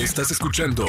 Estás escuchando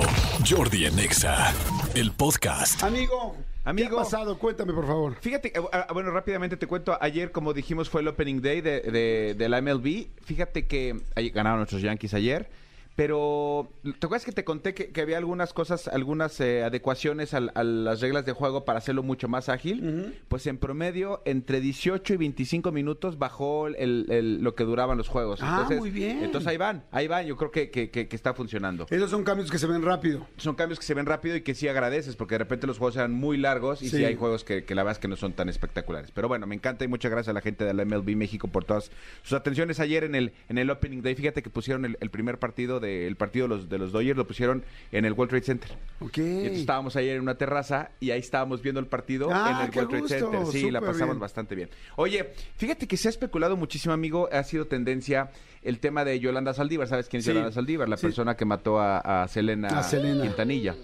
Jordi en Exa, el podcast. Amigo, Amigo. ¿qué ha pasado? Cuéntame, por favor. Fíjate, eh, ah, bueno, rápidamente te cuento, ayer, como dijimos, fue el opening day de, de- de la MLB. Fíjate que ahí ganaron nuestros Yankees ayer. Pero, ¿te acuerdas que te conté que, que había algunas cosas, algunas eh, adecuaciones al- a, las reglas de juego para hacerlo mucho más ágil? Pues en promedio, entre 18 y 25 minutos bajó el- el- lo que duraban los juegos. Ah, muy bien. Entonces ahí van, ahí van. Yo creo que, que- está funcionando. Esos son cambios que se ven rápido. Son cambios que se ven rápido y que sí agradeces, porque de repente los juegos eran muy largos y sí, Sí. hay juegos que, que la verdad es que no son tan espectaculares. Pero bueno, me encanta y muchas gracias a la gente de la MLB México por todas sus atenciones ayer en el, en el Opening Day. Fíjate que pusieron el, el primer partido de, el partido de los, de los Dodgers, lo pusieron en el World Trade Center. Ok. Y entonces estábamos ayer en una terraza y ahí estábamos viendo el partido Ah, en el World Trade gusto, Center. Sí, la pasamos bien. bastante bien. Oye, fíjate que se ha especulado muchísimo, amigo, ha sido tendencia el tema de Yolanda Saldívar. ¿Sabes quién es Sí. Yolanda Saldívar? La Sí. persona que mató a, a Selena, A Selena. Quintanilla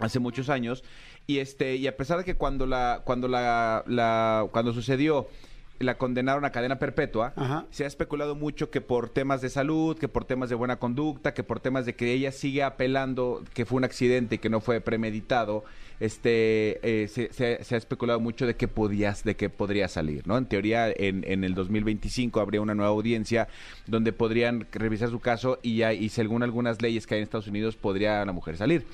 hace muchos años. Y este, y a pesar de que cuando la, cuando la, la- cuando sucedió la condenaron a cadena perpetua, Ajá. se ha especulado mucho que por temas de salud, que por temas de buena conducta, que por temas de que ella sigue apelando que fue un accidente y que no fue premeditado, este eh, se, se- se ha especulado mucho de que podías, de que podría salir, ¿no? En teoría, en, en el 2025 habría una nueva audiencia donde podrían revisar su caso y, ya- y según algunas leyes que hay en Estados Unidos podría la mujer salir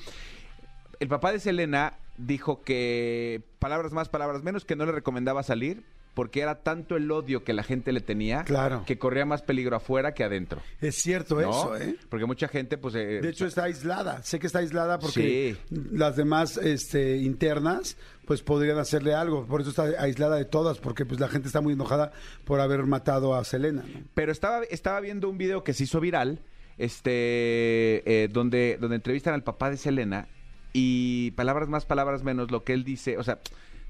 el papá de Selena dijo que, palabras más, palabras menos, que no le recomendaba salir porque era tanto el odio que la gente le tenía Claro. que corría más peligro afuera que adentro. Es cierto ¿no? eso, ¿eh? Porque mucha gente, pues... eh, De hecho, está aislada. Sé que está aislada porque Sí. las demás este, internas pues podrían hacerle algo. Por eso está aislada de todas, porque pues la gente está muy enojada por haber matado a Selena. ¿no? Pero estaba, estaba viendo un video que se hizo viral, este, eh, donde, donde entrevistan al papá de Selena y palabras más, palabras menos, lo que él dice, o sea,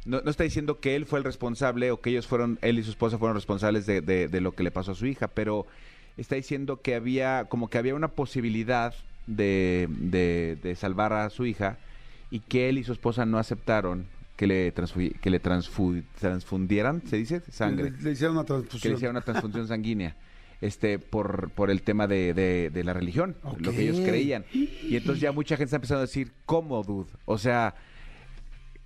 no, no está diciendo que él fue el responsable o que ellos fueron, él y su esposa fueron responsables de, de- de lo que le pasó a su hija, pero está diciendo que había, como que había una posibilidad de, de, de salvar a su hija y que él y su esposa no aceptaron que le, que le transfu- transfundieran, ¿se dice? Sangre Le, le hicieron una que le transfusión. hicieron una transfusión sanguínea este por, por el tema de, de- de la religión, lo que ellos creían. Y entonces ya mucha gente está empezando a decir, ¿cómo, dude? O sea,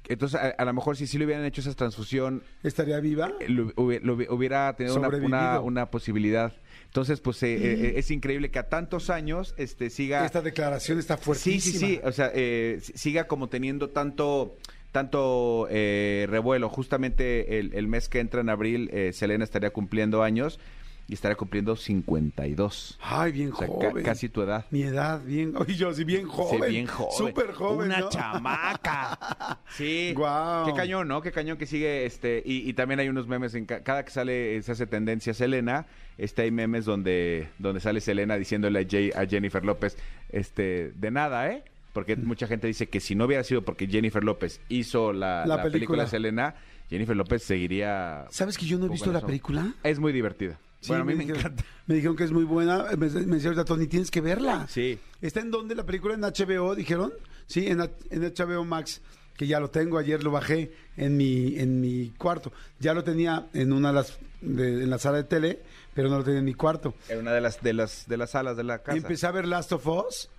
entonces a, a lo mejor si sí le hubieran hecho esa transfusión, ¿Estaría viva? eh, lo, hubi- lo hubi- hubiera tenido una, una, Sobrevivido. una posibilidad. Entonces, pues eh, eh, es increíble que a tantos años este siga... Esta declaración está Sí, fuertísima. sí, sí. O sea, eh, siga como teniendo tanto tanto eh, revuelo. Justamente el, el mes que entra en abril, Selena estaría cumpliendo años y estaría cumpliendo 52. Ay, bien O sea, ca- joven. casi tu edad. Mi edad, bien. Oye, yo sí, bien joven. Sí, bien joven. Súper joven. Una ¿no? chamaca. Sí. Guau. Qué cañón, ¿no? Qué cañón que sigue este. Y, y también hay unos memes en ca- cada que sale, eh, se hace tendencia Selena. Este hay memes donde, donde sale Selena diciéndole a, Jay- a Jennifer López, este, de nada, ¿eh? Porque mucha gente dice que si no hubiera sido porque Jennifer López hizo la, La la película. película. Selena, Jennifer López seguiría. ¿Sabes que yo no he visto la película? Es muy divertida. Sí, bueno, a mí me, dijeron- encanta. Me dijeron que es muy buena. Me, me decía Tony, tienes que verla. Sí. ¿Está en dónde la película? ¿En HBO, dijeron? Sí, en, en HBO Max, que ya lo tengo. Ayer lo bajé en mi, en mi cuarto. Ya lo tenía en una de las, de- en la sala de tele, pero no lo tenía en mi cuarto. En una de las, de las, de las salas de la casa. Empecé a ver Last of Us.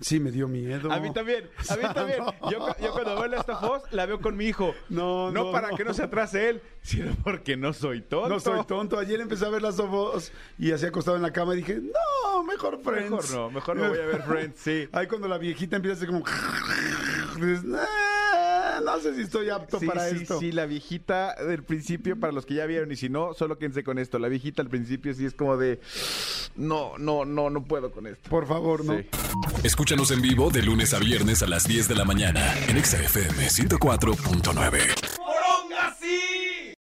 Sí, me dio miedo. A mí también, a mí también. Yo, cu- yo cuando veo of Us, la veo con mi hijo. No, no, no, para no. que no se atrase él, sino porque no soy tonto. No soy tonto. Ayer empecé a ver Last of Us y así acostado en la cama y dije, no, mejor Friends. Mejor no, mejor me voy a ver Friends, sí. Ahí cuando la viejita empieza a hacer como... dices, "Ah, no sé si estoy apto Sí, para sí, esto. sí, la viejita del principio, para los que ya vieron, y si no, solo quédense con esto. La viejita al principio sí es como de, no, no, no, no puedo con esto. Por favor, no. Sí. Escúchanos en vivo de lunes a viernes a las 10 de la mañana en Exa FM 104.9.